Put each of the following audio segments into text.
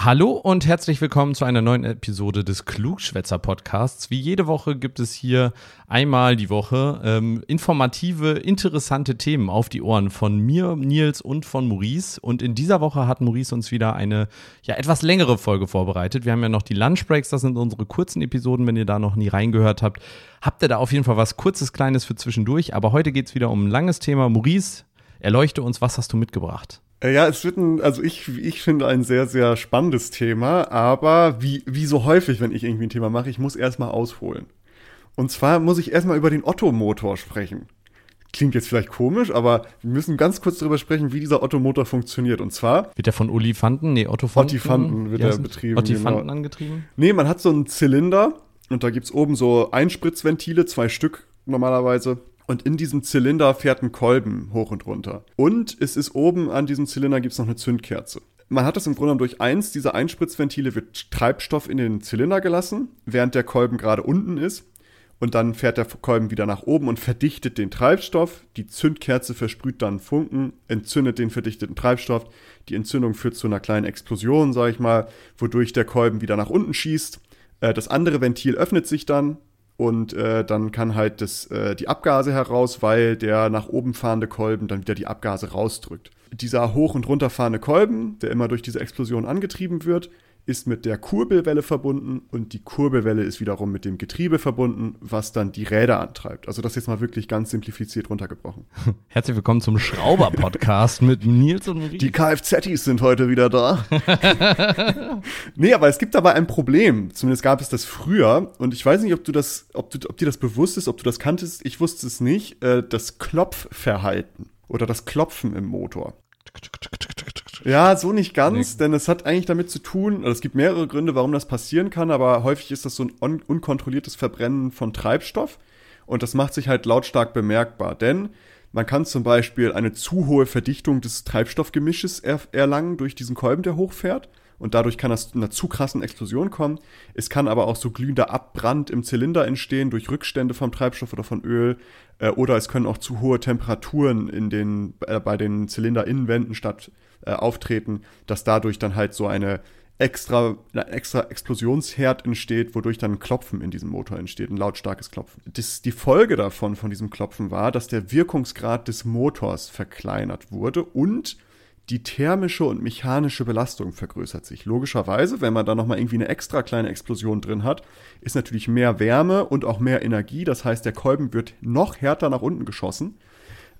Hallo und herzlich willkommen zu einer neuen Episode des Klugschwätzer Podcasts. Wie jede Woche gibt es hier einmal die Woche ähm, informative, interessante Themen auf die Ohren von mir, Nils und von Maurice. Und in dieser Woche hat Maurice uns wieder eine ja etwas längere Folge vorbereitet. Wir haben ja noch die Lunchbreaks, das sind unsere kurzen Episoden, wenn ihr da noch nie reingehört habt. Habt ihr da auf jeden Fall was kurzes, kleines für zwischendurch. Aber heute geht es wieder um ein langes Thema. Maurice, erleuchte uns, was hast du mitgebracht? Äh, ja, es wird ein, also ich, ich finde ein sehr, sehr spannendes Thema, aber wie, wie so häufig, wenn ich irgendwie ein Thema mache, ich muss erstmal ausholen. Und zwar muss ich erstmal über den Otto-Motor sprechen. Klingt jetzt vielleicht komisch, aber wir müssen ganz kurz darüber sprechen, wie dieser Otto-Motor funktioniert. Und zwar. Wird der von Olifanten? Nee, Ottofanten? Ottifanten wird er betrieben. Ottifanten genau. angetrieben? Nee, man hat so einen Zylinder und da gibt's oben so Einspritzventile, zwei Stück normalerweise. Und in diesem Zylinder fährt ein Kolben hoch und runter. Und es ist oben an diesem Zylinder gibt es noch eine Zündkerze. Man hat das im Grunde genommen durch eins dieser Einspritzventile wird Treibstoff in den Zylinder gelassen, während der Kolben gerade unten ist. Und dann fährt der Kolben wieder nach oben und verdichtet den Treibstoff. Die Zündkerze versprüht dann Funken, entzündet den verdichteten Treibstoff. Die Entzündung führt zu einer kleinen Explosion, sag ich mal, wodurch der Kolben wieder nach unten schießt. Äh, das andere Ventil öffnet sich dann, und äh, dann kann halt das, äh, die Abgase heraus, weil der nach oben fahrende Kolben dann wieder die Abgase rausdrückt. Dieser hoch und runter fahrende Kolben, der immer durch diese Explosion angetrieben wird, ist mit der Kurbelwelle verbunden und die Kurbelwelle ist wiederum mit dem Getriebe verbunden, was dann die Räder antreibt. Also das jetzt mal wirklich ganz simplifiziert runtergebrochen. Herzlich willkommen zum Schrauber-Podcast mit Nils und Marie. Die Kfzs sind heute wieder da. nee, aber es gibt dabei ein Problem. Zumindest gab es das früher. Und ich weiß nicht, ob du das, ob, du, ob dir das bewusst ist, ob du das kanntest. Ich wusste es nicht. Äh, das Klopfverhalten oder das Klopfen im Motor. Ja, so nicht ganz, denn es hat eigentlich damit zu tun, also es gibt mehrere Gründe, warum das passieren kann, aber häufig ist das so ein un unkontrolliertes Verbrennen von Treibstoff und das macht sich halt lautstark bemerkbar, denn man kann zum Beispiel eine zu hohe Verdichtung des Treibstoffgemisches er erlangen durch diesen Kolben, der hochfährt und dadurch kann das zu einer zu krassen Explosion kommen. Es kann aber auch so glühender Abbrand im Zylinder entstehen durch Rückstände vom Treibstoff oder von Öl äh, oder es können auch zu hohe Temperaturen in den, äh, bei den Zylinderinnenwänden statt äh, auftreten, dass dadurch dann halt so eine extra, ein extra Explosionsherd entsteht, wodurch dann ein Klopfen in diesem Motor entsteht, ein lautstarkes Klopfen. Das, die Folge davon, von diesem Klopfen war, dass der Wirkungsgrad des Motors verkleinert wurde und die thermische und mechanische Belastung vergrößert sich. Logischerweise, wenn man da nochmal irgendwie eine extra kleine Explosion drin hat, ist natürlich mehr Wärme und auch mehr Energie. Das heißt, der Kolben wird noch härter nach unten geschossen.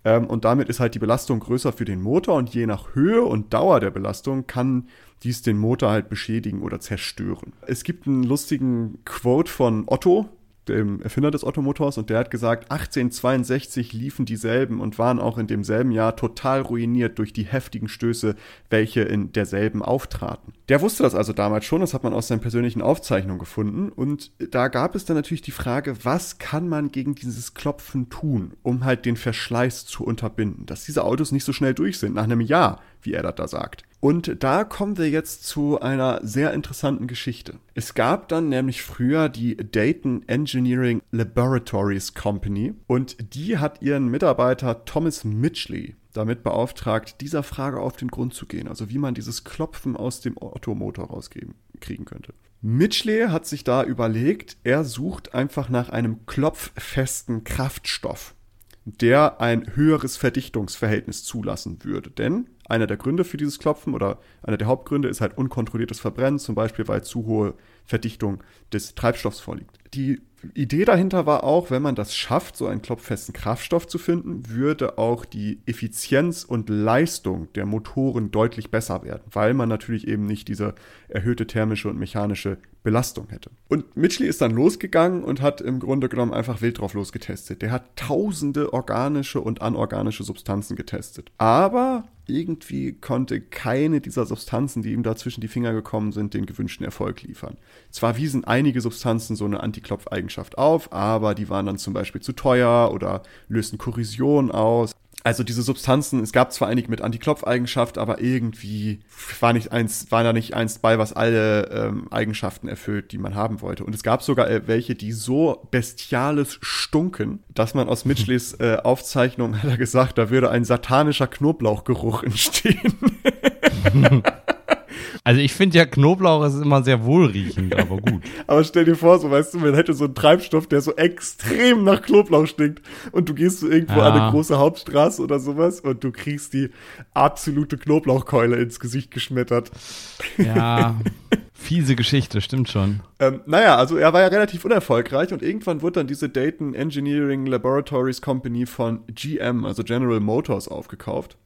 Ähm, und damit ist halt die Belastung größer für den Motor. Und je nach Höhe und Dauer der Belastung kann dies den Motor halt beschädigen oder zerstören. Es gibt einen lustigen Quote von Otto, dem Erfinder des Ottomotors, und der hat gesagt, 1862 liefen dieselben und waren auch in demselben Jahr total ruiniert durch die heftigen Stöße, welche in derselben auftraten. Der wusste das also damals schon, das hat man aus seinen persönlichen Aufzeichnungen gefunden, und da gab es dann natürlich die Frage, was kann man gegen dieses Klopfen tun, um halt den Verschleiß zu unterbinden, dass diese Autos nicht so schnell durch sind, nach einem Jahr, wie er das da sagt. Und da kommen wir jetzt zu einer sehr interessanten Geschichte. Es gab dann nämlich früher die Dayton Engineering Laboratories Company und die hat ihren Mitarbeiter Thomas Mitchley damit beauftragt, dieser Frage auf den Grund zu gehen, also wie man dieses Klopfen aus dem Ottomotor rauskriegen könnte. Mitchley hat sich da überlegt, er sucht einfach nach einem klopffesten Kraftstoff der ein höheres Verdichtungsverhältnis zulassen würde. Denn einer der Gründe für dieses Klopfen oder einer der Hauptgründe ist halt unkontrolliertes Verbrennen, zum Beispiel weil zu hohe Verdichtung des Treibstoffs vorliegt. Die Idee dahinter war auch, wenn man das schafft, so einen klopffesten Kraftstoff zu finden, würde auch die Effizienz und Leistung der Motoren deutlich besser werden, weil man natürlich eben nicht diese erhöhte thermische und mechanische Belastung hätte. Und Mitchley ist dann losgegangen und hat im Grunde genommen einfach wild drauf losgetestet. Der hat tausende organische und anorganische Substanzen getestet. Aber irgendwie konnte keine dieser Substanzen, die ihm da zwischen die Finger gekommen sind, den gewünschten Erfolg liefern. Zwar wiesen einige Substanzen so eine Antiklopfeigenschaft auf, aber die waren dann zum Beispiel zu teuer oder lösten Korrosion aus. Also diese Substanzen, es gab zwar einige mit Antiklopfeigenschaft, aber irgendwie war nicht eins, war da nicht eins bei, was alle ähm, Eigenschaften erfüllt, die man haben wollte. Und es gab sogar äh, welche, die so bestiales stunken, dass man aus Mitchleys äh, Aufzeichnung hat er gesagt, da würde ein satanischer Knoblauchgeruch entstehen. Also ich finde ja, Knoblauch ist immer sehr wohlriechend, aber gut. aber stell dir vor, so weißt du, man hätte so einen Treibstoff, der so extrem nach Knoblauch stinkt und du gehst so irgendwo ja. an eine große Hauptstraße oder sowas und du kriegst die absolute Knoblauchkeule ins Gesicht geschmettert. Ja, fiese Geschichte, stimmt schon. Ähm, naja, also er war ja relativ unerfolgreich und irgendwann wurde dann diese Dayton Engineering Laboratories Company von GM, also General Motors, aufgekauft.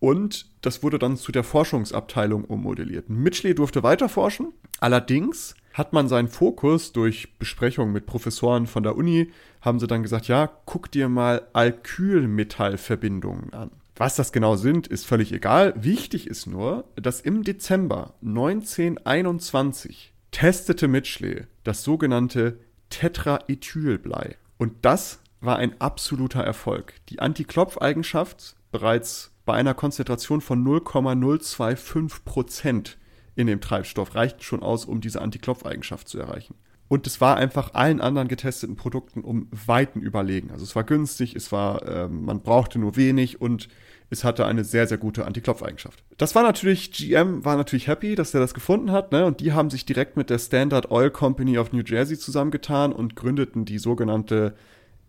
Und das wurde dann zu der Forschungsabteilung ummodelliert. Mitchley durfte weiter forschen. Allerdings hat man seinen Fokus durch Besprechungen mit Professoren von der Uni, haben sie dann gesagt, ja, guck dir mal Alkylmetallverbindungen an. Was das genau sind, ist völlig egal. Wichtig ist nur, dass im Dezember 1921 testete Mitchley das sogenannte Tetraethylblei. Und das war ein absoluter Erfolg. Die Antiklopfeigenschaft bereits bei einer Konzentration von 0,025 Prozent in dem Treibstoff reicht schon aus, um diese Antiklopfeigenschaft zu erreichen. Und es war einfach allen anderen getesteten Produkten um Weiten überlegen. Also es war günstig, es war, äh, man brauchte nur wenig und es hatte eine sehr, sehr gute Antiklopfeigenschaft. Das war natürlich, GM war natürlich happy, dass er das gefunden hat, ne? Und die haben sich direkt mit der Standard Oil Company of New Jersey zusammengetan und gründeten die sogenannte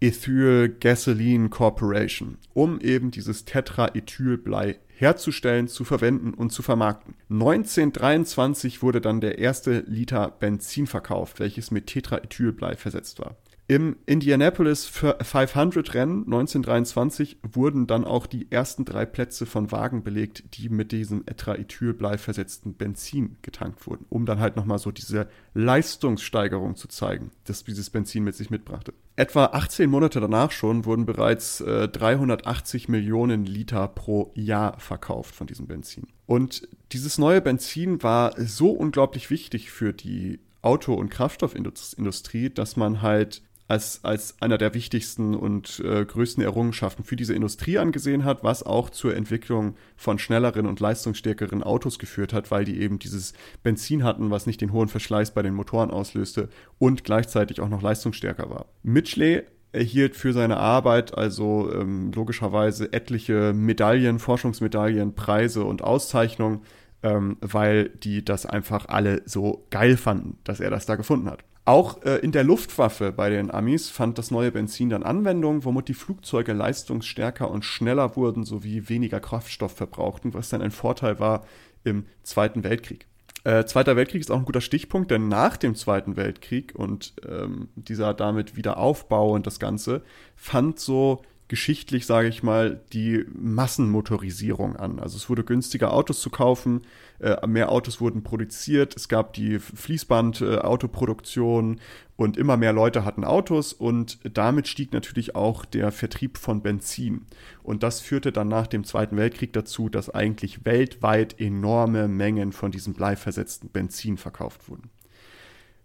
Ethyl Gasoline Corporation, um eben dieses Tetraethylblei herzustellen, zu verwenden und zu vermarkten. 1923 wurde dann der erste Liter Benzin verkauft, welches mit Tetraethylblei versetzt war. Im Indianapolis 500 Rennen 1923 wurden dann auch die ersten drei Plätze von Wagen belegt, die mit diesem Tetraethylblei versetzten Benzin getankt wurden, um dann halt nochmal so diese Leistungssteigerung zu zeigen, dass dieses Benzin mit sich mitbrachte. Etwa 18 Monate danach schon wurden bereits äh, 380 Millionen Liter pro Jahr verkauft von diesem Benzin. Und dieses neue Benzin war so unglaublich wichtig für die Auto- und Kraftstoffindustrie, dass man halt als, als einer der wichtigsten und äh, größten Errungenschaften für diese Industrie angesehen hat, was auch zur Entwicklung von schnelleren und leistungsstärkeren Autos geführt hat, weil die eben dieses Benzin hatten, was nicht den hohen Verschleiß bei den Motoren auslöste und gleichzeitig auch noch leistungsstärker war. Mitchley erhielt für seine Arbeit also ähm, logischerweise etliche Medaillen, Forschungsmedaillen, Preise und Auszeichnungen, ähm, weil die das einfach alle so geil fanden, dass er das da gefunden hat. Auch äh, in der Luftwaffe bei den Amis fand das neue Benzin dann Anwendung, womit die Flugzeuge leistungsstärker und schneller wurden sowie weniger Kraftstoff verbrauchten, was dann ein Vorteil war im Zweiten Weltkrieg. Äh, Zweiter Weltkrieg ist auch ein guter Stichpunkt, denn nach dem Zweiten Weltkrieg und ähm, dieser damit Wiederaufbau und das Ganze fand so geschichtlich, sage ich mal, die Massenmotorisierung an. Also es wurde günstiger, Autos zu kaufen, äh, mehr Autos wurden produziert, es gab die Fließband-Autoproduktion äh, und immer mehr Leute hatten Autos und damit stieg natürlich auch der Vertrieb von Benzin. Und das führte dann nach dem Zweiten Weltkrieg dazu, dass eigentlich weltweit enorme Mengen von diesem bleiversetzten Benzin verkauft wurden.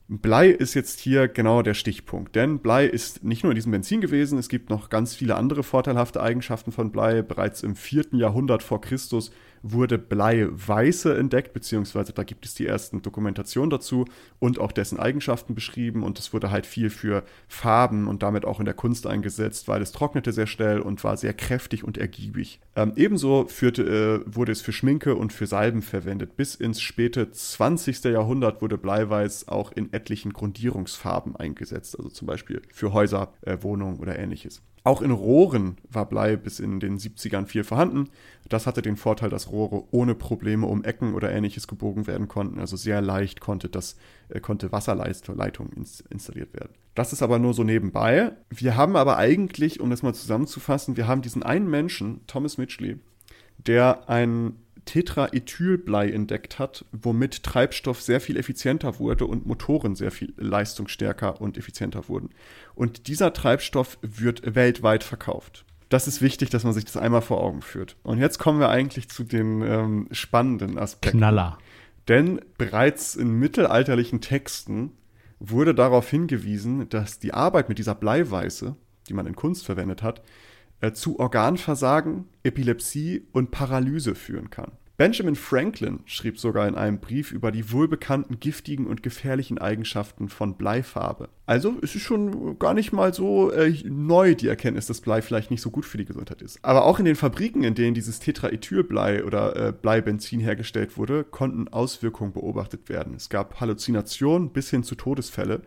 Blei ist jetzt hier genau der Stichpunkt, denn Blei ist nicht nur in diesem Benzin gewesen, es gibt noch ganz viele andere vorteilhafte Eigenschaften von Blei. Bereits im vierten Jahrhundert vor Christus wurde Bleiweiße entdeckt, beziehungsweise da gibt es die ersten Dokumentationen dazu und auch dessen Eigenschaften beschrieben und es wurde halt viel für Farben und damit auch in der Kunst eingesetzt, weil es trocknete sehr schnell und war sehr kräftig und ergiebig. Ähm, ebenso führte, äh, wurde es für Schminke und für Salben verwendet. Bis ins späte 20. Jahrhundert wurde Bleiweiß auch in etlichen Grundierungsfarben eingesetzt, also zum Beispiel für Häuser, äh, Wohnungen oder ähnliches. Auch in Rohren war Blei bis in den 70ern viel vorhanden. Das hatte den Vorteil, dass Rohre ohne Probleme um Ecken oder ähnliches gebogen werden konnten. Also sehr leicht konnte, das, äh, konnte Wasserleitung ins, installiert werden. Das ist aber nur so nebenbei. Wir haben aber eigentlich, um das mal zusammenzufassen, wir haben diesen einen Menschen, Thomas Mitchley, der ein Tetraethylblei entdeckt hat, womit Treibstoff sehr viel effizienter wurde und Motoren sehr viel leistungsstärker und effizienter wurden. Und dieser Treibstoff wird weltweit verkauft. Das ist wichtig, dass man sich das einmal vor Augen führt. Und jetzt kommen wir eigentlich zu den ähm, spannenden Aspekten. Knaller. Denn bereits in mittelalterlichen Texten wurde darauf hingewiesen, dass die Arbeit mit dieser Bleiweiße, die man in Kunst verwendet hat, zu Organversagen, Epilepsie und Paralyse führen kann. Benjamin Franklin schrieb sogar in einem Brief über die wohlbekannten giftigen und gefährlichen Eigenschaften von Bleifarbe. Also es ist schon gar nicht mal so äh, neu die Erkenntnis, dass Blei vielleicht nicht so gut für die Gesundheit ist. Aber auch in den Fabriken, in denen dieses Tetraethylblei oder äh, Bleibenzin hergestellt wurde, konnten Auswirkungen beobachtet werden. Es gab Halluzinationen bis hin zu Todesfälle.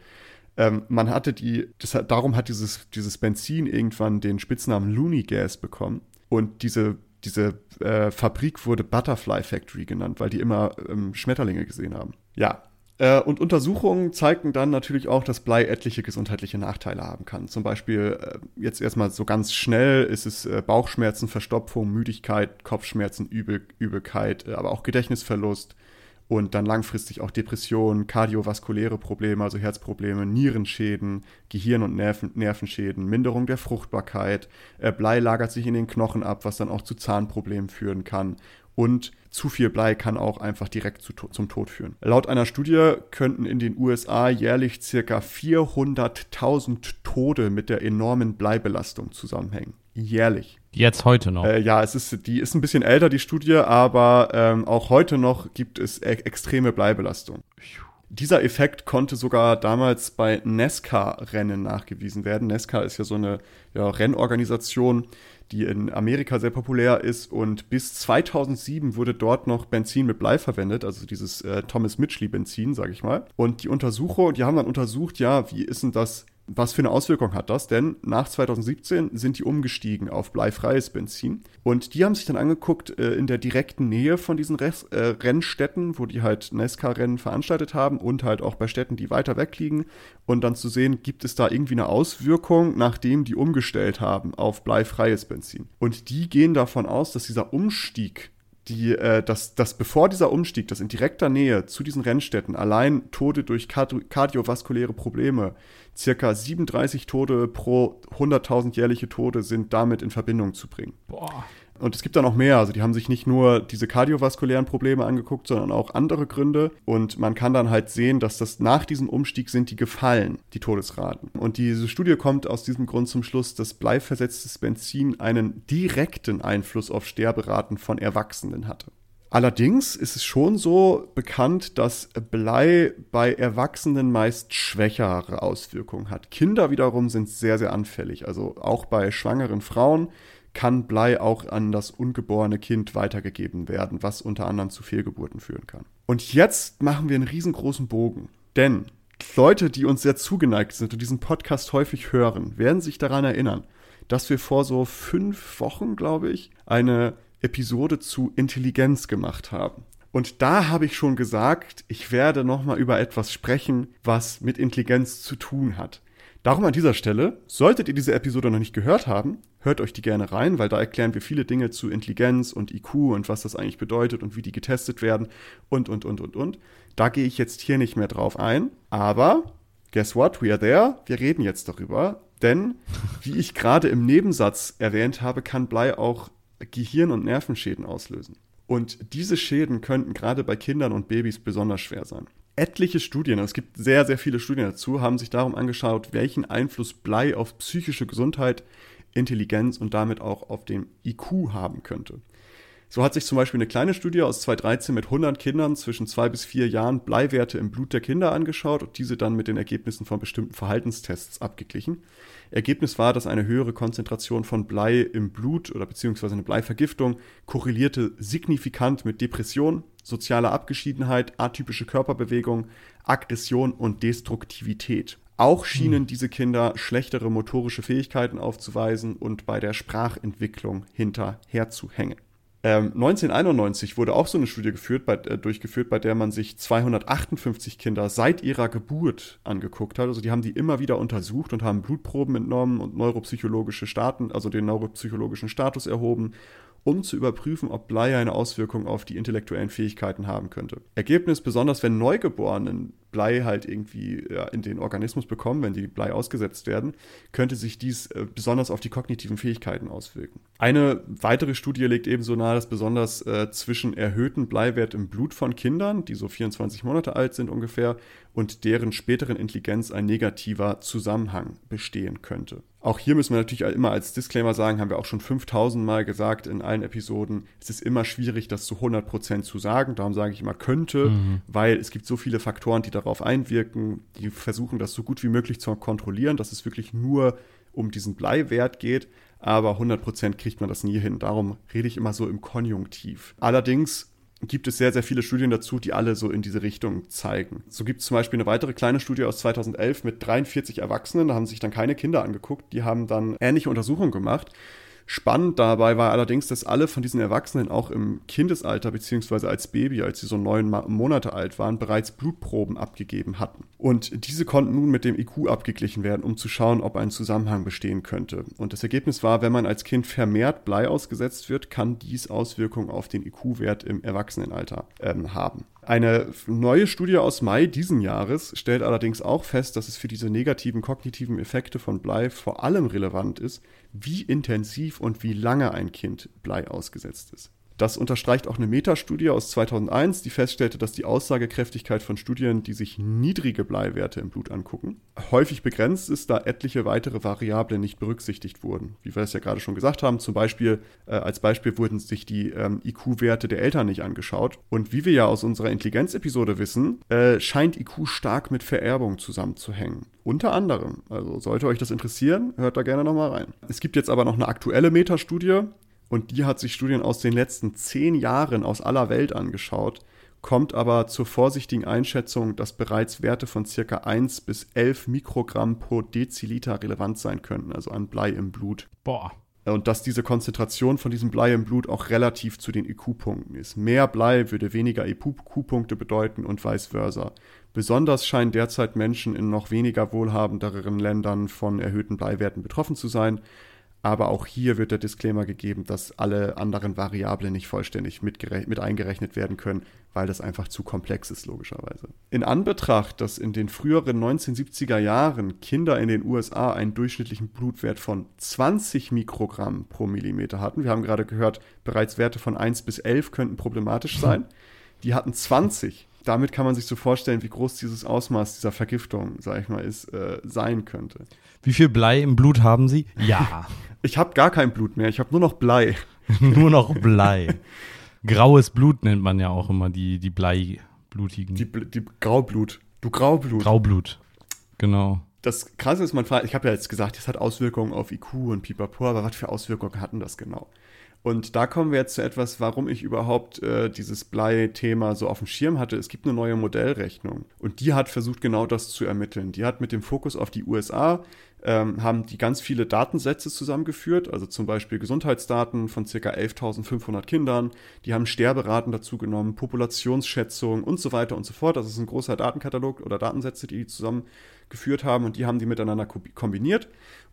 Ähm, man hatte die, das, darum hat dieses, dieses Benzin irgendwann den Spitznamen Looney Gas bekommen. Und diese, diese äh, Fabrik wurde Butterfly Factory genannt, weil die immer ähm, Schmetterlinge gesehen haben. Ja. Äh, und Untersuchungen zeigten dann natürlich auch, dass Blei etliche gesundheitliche Nachteile haben kann. Zum Beispiel äh, jetzt erstmal so ganz schnell ist es äh, Bauchschmerzen, Verstopfung, Müdigkeit, Kopfschmerzen, Übel, Übelkeit, aber auch Gedächtnisverlust, und dann langfristig auch Depressionen, kardiovaskuläre Probleme, also Herzprobleme, Nierenschäden, Gehirn- und Nerven Nervenschäden, Minderung der Fruchtbarkeit. Äh, Blei lagert sich in den Knochen ab, was dann auch zu Zahnproblemen führen kann. Und zu viel Blei kann auch einfach direkt zu, zum Tod führen. Laut einer Studie könnten in den USA jährlich circa 400.000 Tode mit der enormen Bleibelastung zusammenhängen. Jährlich. Jetzt heute noch. Äh, ja, es ist, die ist ein bisschen älter, die Studie, aber ähm, auch heute noch gibt es e extreme Bleibelastung. Dieser Effekt konnte sogar damals bei NASCAR-Rennen nachgewiesen werden. NASCAR ist ja so eine ja, Rennorganisation, die in Amerika sehr populär ist und bis 2007 wurde dort noch Benzin mit Blei verwendet, also dieses äh, Thomas Mitchley Benzin, sage ich mal. Und die Untersucher, die haben dann untersucht, ja, wie ist denn das was für eine Auswirkung hat das? Denn nach 2017 sind die umgestiegen auf bleifreies Benzin. Und die haben sich dann angeguckt äh, in der direkten Nähe von diesen Res äh, Rennstätten, wo die halt NASCAR-Rennen veranstaltet haben und halt auch bei Städten, die weiter weg liegen. Und dann zu sehen, gibt es da irgendwie eine Auswirkung, nachdem die umgestellt haben auf bleifreies Benzin. Und die gehen davon aus, dass dieser Umstieg die, äh, dass, dass bevor dieser Umstieg, dass in direkter Nähe zu diesen Rennstätten allein Tode durch kardiovaskuläre Probleme, circa 37 Tode pro 100.000 jährliche Tode sind damit in Verbindung zu bringen. Boah. Und es gibt da noch mehr. Also die haben sich nicht nur diese kardiovaskulären Probleme angeguckt, sondern auch andere Gründe. Und man kann dann halt sehen, dass das nach diesem Umstieg sind die gefallen, die Todesraten. Und diese Studie kommt aus diesem Grund zum Schluss, dass bleiversetztes Benzin einen direkten Einfluss auf Sterberaten von Erwachsenen hatte. Allerdings ist es schon so bekannt, dass Blei bei Erwachsenen meist schwächere Auswirkungen hat. Kinder wiederum sind sehr, sehr anfällig. Also auch bei schwangeren Frauen kann Blei auch an das ungeborene Kind weitergegeben werden, was unter anderem zu Fehlgeburten führen kann. Und jetzt machen wir einen riesengroßen Bogen. Denn Leute, die uns sehr zugeneigt sind und diesen Podcast häufig hören, werden sich daran erinnern, dass wir vor so fünf Wochen, glaube ich, eine Episode zu Intelligenz gemacht haben. Und da habe ich schon gesagt, ich werde nochmal über etwas sprechen, was mit Intelligenz zu tun hat. Darum an dieser Stelle, solltet ihr diese Episode noch nicht gehört haben, hört euch die gerne rein, weil da erklären wir viele Dinge zu Intelligenz und IQ und was das eigentlich bedeutet und wie die getestet werden und, und, und, und, und. Da gehe ich jetzt hier nicht mehr drauf ein, aber guess what, we are there, wir reden jetzt darüber, denn wie ich gerade im Nebensatz erwähnt habe, kann Blei auch Gehirn- und Nervenschäden auslösen. Und diese Schäden könnten gerade bei Kindern und Babys besonders schwer sein etliche Studien, es gibt sehr, sehr viele Studien dazu, haben sich darum angeschaut, welchen Einfluss Blei auf psychische Gesundheit, Intelligenz und damit auch auf den IQ haben könnte. So hat sich zum Beispiel eine kleine Studie aus 2013 mit 100 Kindern zwischen zwei bis vier Jahren Bleiwerte im Blut der Kinder angeschaut und diese dann mit den Ergebnissen von bestimmten Verhaltenstests abgeglichen. Ergebnis war, dass eine höhere Konzentration von Blei im Blut oder beziehungsweise eine Bleivergiftung korrelierte signifikant mit Depression, sozialer Abgeschiedenheit, atypische Körperbewegung, Aggression und Destruktivität. Auch schienen hm. diese Kinder schlechtere motorische Fähigkeiten aufzuweisen und bei der Sprachentwicklung hinterherzuhängen. Ähm, 1991 wurde auch so eine Studie geführt, bei, äh, durchgeführt, bei der man sich 258 Kinder seit ihrer Geburt angeguckt hat. Also die haben die immer wieder untersucht und haben Blutproben entnommen und neuropsychologische Staaten, also den neuropsychologischen Status erhoben um zu überprüfen, ob Blei eine Auswirkung auf die intellektuellen Fähigkeiten haben könnte. Ergebnis, besonders wenn Neugeborenen Blei halt irgendwie ja, in den Organismus bekommen, wenn die Blei ausgesetzt werden, könnte sich dies äh, besonders auf die kognitiven Fähigkeiten auswirken. Eine weitere Studie legt ebenso nahe, dass besonders äh, zwischen erhöhten Bleiwert im Blut von Kindern, die so 24 Monate alt sind ungefähr, und deren späteren Intelligenz ein negativer Zusammenhang bestehen könnte. Auch hier müssen wir natürlich immer als Disclaimer sagen, haben wir auch schon 5000 Mal gesagt in allen Episoden, es ist immer schwierig, das zu 100% zu sagen. Darum sage ich immer könnte, mhm. weil es gibt so viele Faktoren, die darauf einwirken, die versuchen das so gut wie möglich zu kontrollieren, dass es wirklich nur um diesen Bleiwert geht. Aber 100% kriegt man das nie hin. Darum rede ich immer so im Konjunktiv. Allerdings gibt es sehr, sehr viele Studien dazu, die alle so in diese Richtung zeigen. So gibt es zum Beispiel eine weitere kleine Studie aus 2011 mit 43 Erwachsenen, da haben sich dann keine Kinder angeguckt, die haben dann ähnliche Untersuchungen gemacht Spannend dabei war allerdings, dass alle von diesen Erwachsenen auch im Kindesalter beziehungsweise als Baby, als sie so neun Monate alt waren, bereits Blutproben abgegeben hatten. Und diese konnten nun mit dem IQ abgeglichen werden, um zu schauen, ob ein Zusammenhang bestehen könnte. Und das Ergebnis war, wenn man als Kind vermehrt Blei ausgesetzt wird, kann dies Auswirkungen auf den IQ-Wert im Erwachsenenalter ähm, haben. Eine neue Studie aus Mai diesen Jahres stellt allerdings auch fest, dass es für diese negativen kognitiven Effekte von Blei vor allem relevant ist, wie intensiv und wie lange ein Kind Blei ausgesetzt ist. Das unterstreicht auch eine Metastudie aus 2001, die feststellte, dass die Aussagekräftigkeit von Studien, die sich niedrige Bleiwerte im Blut angucken, häufig begrenzt ist, da etliche weitere Variablen nicht berücksichtigt wurden. Wie wir es ja gerade schon gesagt haben, zum Beispiel äh, als Beispiel wurden sich die ähm, IQ-Werte der Eltern nicht angeschaut. Und wie wir ja aus unserer Intelligenzepisode wissen, äh, scheint IQ stark mit Vererbung zusammenzuhängen. Unter anderem. Also sollte euch das interessieren, hört da gerne nochmal rein. Es gibt jetzt aber noch eine aktuelle Metastudie, und die hat sich Studien aus den letzten zehn Jahren aus aller Welt angeschaut, kommt aber zur vorsichtigen Einschätzung, dass bereits Werte von circa 1 bis 11 Mikrogramm pro Deziliter relevant sein könnten, also an Blei im Blut. Boah. Und dass diese Konzentration von diesem Blei im Blut auch relativ zu den IQ-Punkten ist. Mehr Blei würde weniger IQ-Punkte bedeuten und vice versa. Besonders scheinen derzeit Menschen in noch weniger wohlhabenderen Ländern von erhöhten Bleiwerten betroffen zu sein. Aber auch hier wird der Disclaimer gegeben, dass alle anderen Variablen nicht vollständig mit, eingerechnet werden können, weil das einfach zu komplex ist, logischerweise. In Anbetracht, dass in den früheren 1970er Jahren Kinder in den USA einen durchschnittlichen Blutwert von 20 Mikrogramm pro Millimeter hatten, wir haben gerade gehört, bereits Werte von 1 bis 11 könnten problematisch sein, die hatten 20 damit kann man sich so vorstellen, wie groß dieses Ausmaß dieser Vergiftung, sag ich mal, ist, äh, sein könnte. Wie viel Blei im Blut haben Sie? Ja. ich habe gar kein Blut mehr, ich habe nur noch Blei. nur noch Blei. Graues Blut nennt man ja auch immer die, die Bleiblutigen. Die, die Graublut. Du Graublut. Graublut. Genau. Das Krasse ist, man fragt, ich habe ja jetzt gesagt, das hat Auswirkungen auf IQ und Pipapo, aber was für Auswirkungen hatten das genau? Und da kommen wir jetzt zu etwas, warum ich überhaupt äh, dieses Blei-Thema so auf dem Schirm hatte. Es gibt eine neue Modellrechnung und die hat versucht, genau das zu ermitteln. Die hat mit dem Fokus auf die USA, ähm, haben die ganz viele Datensätze zusammengeführt, also zum Beispiel Gesundheitsdaten von ca. 11.500 Kindern. Die haben Sterberaten dazu genommen, Populationsschätzungen und so weiter und so fort. Das ist ein großer Datenkatalog oder Datensätze, die die zusammengeführt haben und die haben die miteinander kombiniert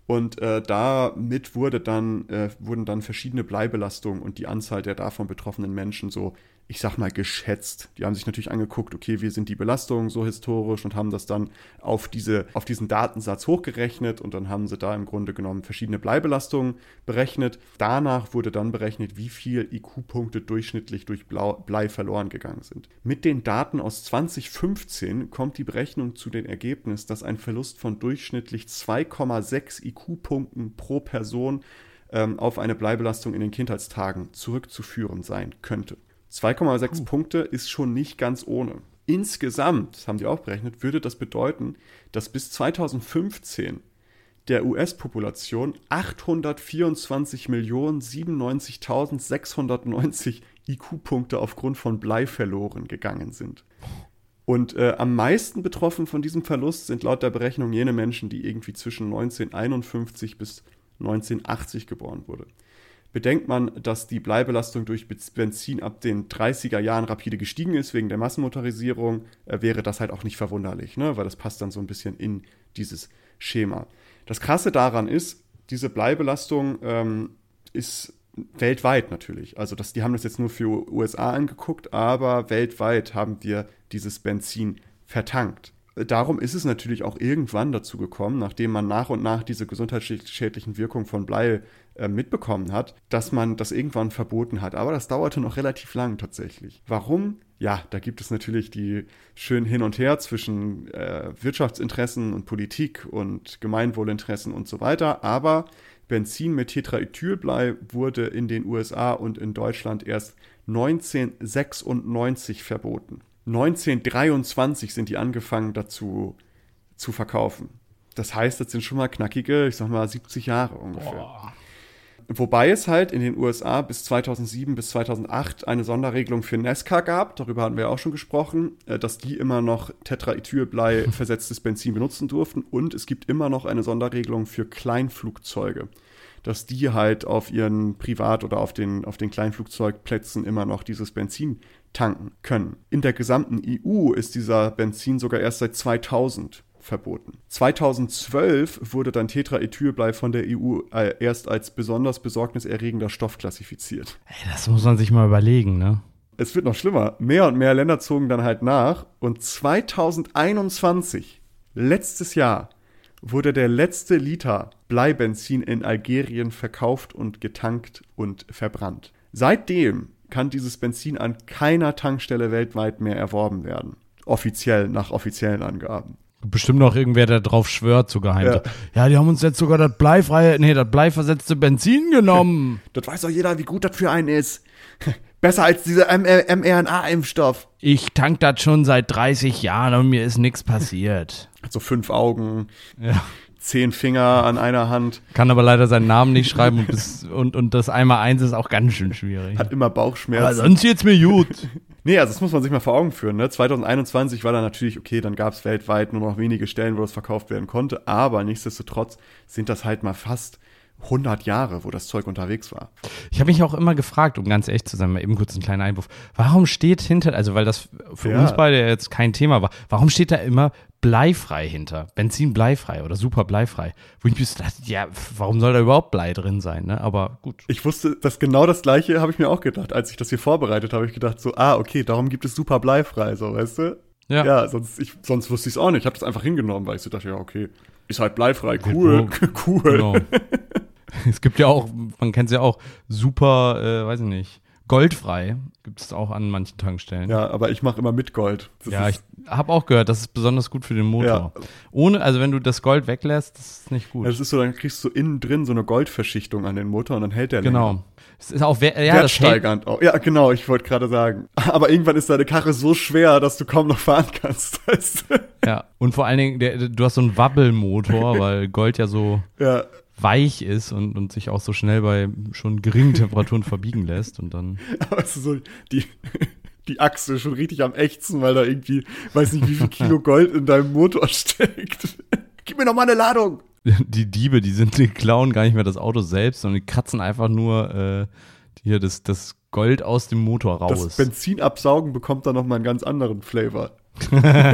und äh, damit wurde dann, äh, wurden dann verschiedene Bleibelastungen und die Anzahl der davon betroffenen Menschen so ich sag mal, geschätzt. Die haben sich natürlich angeguckt, okay, wie sind die Belastungen so historisch und haben das dann auf, diese, auf diesen Datensatz hochgerechnet und dann haben sie da im Grunde genommen verschiedene Bleibelastungen berechnet. Danach wurde dann berechnet, wie viel IQ-Punkte durchschnittlich durch Blei verloren gegangen sind. Mit den Daten aus 2015 kommt die Berechnung zu dem Ergebnis, dass ein Verlust von durchschnittlich 2,6 IQ-Punkten pro Person ähm, auf eine Bleibelastung in den Kindheitstagen zurückzuführen sein könnte. 2,6 Punkte ist schon nicht ganz ohne. Insgesamt, das haben die auch berechnet, würde das bedeuten, dass bis 2015 der US-Population 824.097.690 IQ-Punkte aufgrund von Blei verloren gegangen sind. Und äh, am meisten betroffen von diesem Verlust sind laut der Berechnung jene Menschen, die irgendwie zwischen 1951 bis 1980 geboren wurde. Bedenkt man, dass die Bleibelastung durch Benzin ab den 30er Jahren rapide gestiegen ist wegen der Massenmotorisierung, äh, wäre das halt auch nicht verwunderlich, ne? weil das passt dann so ein bisschen in dieses Schema. Das Krasse daran ist, diese Bleibelastung ähm, ist weltweit natürlich. Also das, die haben das jetzt nur für USA angeguckt, aber weltweit haben wir dieses Benzin vertankt. Darum ist es natürlich auch irgendwann dazu gekommen, nachdem man nach und nach diese gesundheitsschädlichen Wirkungen von Blei äh, mitbekommen hat, dass man das irgendwann verboten hat. Aber das dauerte noch relativ lang tatsächlich. Warum? Ja, da gibt es natürlich die schönen Hin und Her zwischen äh, Wirtschaftsinteressen und Politik und Gemeinwohlinteressen und so weiter. Aber Benzin mit Tetraethylblei wurde in den USA und in Deutschland erst 1996 verboten. 1923 sind die angefangen dazu zu verkaufen. Das heißt, das sind schon mal knackige, ich sag mal 70 Jahre ungefähr. Boah. Wobei es halt in den USA bis 2007 bis 2008 eine Sonderregelung für Nesca gab, darüber hatten wir auch schon gesprochen, äh, dass die immer noch Tetraethylblei versetztes Benzin benutzen durften und es gibt immer noch eine Sonderregelung für Kleinflugzeuge, dass die halt auf ihren Privat- oder auf den, auf den Kleinflugzeugplätzen immer noch dieses Benzin tanken können. In der gesamten EU ist dieser Benzin sogar erst seit 2000 verboten. 2012 wurde dann Tetraethylblei von der EU äh, erst als besonders besorgniserregender Stoff klassifiziert. Ey, das muss man sich mal überlegen, ne? Es wird noch schlimmer. Mehr und mehr Länder zogen dann halt nach und 2021, letztes Jahr, wurde der letzte Liter Bleibenzin in Algerien verkauft und getankt und verbrannt. Seitdem kann dieses Benzin an keiner Tankstelle weltweit mehr erworben werden. Offiziell, nach offiziellen Angaben. Bestimmt noch irgendwer, der drauf schwört, so geheim. Ja. ja, die haben uns jetzt sogar das bleifreie, nee, das bleiversetzte Benzin genommen. das weiß doch jeder, wie gut das für einen ist. Besser als dieser mRNA-Impfstoff. Ich tank das schon seit 30 Jahren und mir ist nichts passiert. Hat so fünf Augen. Ja zehn Finger an einer Hand. Kann aber leider seinen Namen nicht schreiben und, bis, und, und das einmal eins ist auch ganz schön schwierig. Hat immer Bauchschmerzen. Aber sonst geht's mir gut. nee, also das muss man sich mal vor Augen führen. Ne? 2021 war dann natürlich, okay, dann gab es weltweit nur noch wenige Stellen, wo das verkauft werden konnte, aber nichtsdestotrotz sind das halt mal fast 100 Jahre, wo das Zeug unterwegs war. Ich habe mich auch immer gefragt, um ganz echt zu sein, mal eben kurz einen kleinen Einwurf, warum steht hinter, also weil das für ja. uns beide jetzt kein Thema war, warum steht da immer bleifrei hinter. Benzin bleifrei oder super bleifrei. Wo ich mir dachte, ja, warum soll da überhaupt Blei drin sein, ne? Aber gut. Ich wusste, dass genau das gleiche habe ich mir auch gedacht. Als ich das hier vorbereitet habe, habe ich gedacht so, ah, okay, darum gibt es super bleifrei, so, weißt du? Ja. Ja, sonst, ich, sonst wusste ich es auch nicht. Ich habe das einfach hingenommen, weil ich so dachte, ja, okay, ist halt bleifrei, cool, cool. Genau. es gibt ja auch, man kennt es ja auch, super, äh, weiß ich nicht, goldfrei gibt es auch an manchen Tankstellen. Ja, aber ich mache immer mit Gold. Das ja, ich habe auch gehört, das ist besonders gut für den Motor. Ja. Ohne, also wenn du das Gold weglässt, das ist nicht gut. Ja, das ist so, dann kriegst du innen drin so eine Goldverschichtung an den Motor und dann hält der genau. länger. Es ist auch ja, wertsteigernd auch. Ja, genau, ich wollte gerade sagen. Aber irgendwann ist deine Karre so schwer, dass du kaum noch fahren kannst. ja, und vor allen Dingen, der, du hast so einen Wabbelmotor, weil Gold ja so ja weich ist und, und sich auch so schnell bei schon geringen Temperaturen verbiegen lässt und dann. Aber es ist so, die, die Achse schon richtig am ächzen, weil da irgendwie, weiß nicht, wie viel Kilo Gold in deinem Motor steckt. Gib mir noch mal eine Ladung! Die Diebe, die sind, die klauen gar nicht mehr das Auto selbst, sondern die kratzen einfach nur äh, hier das, das Gold aus dem Motor raus. Das Benzin absaugen bekommt dann noch mal einen ganz anderen Flavor.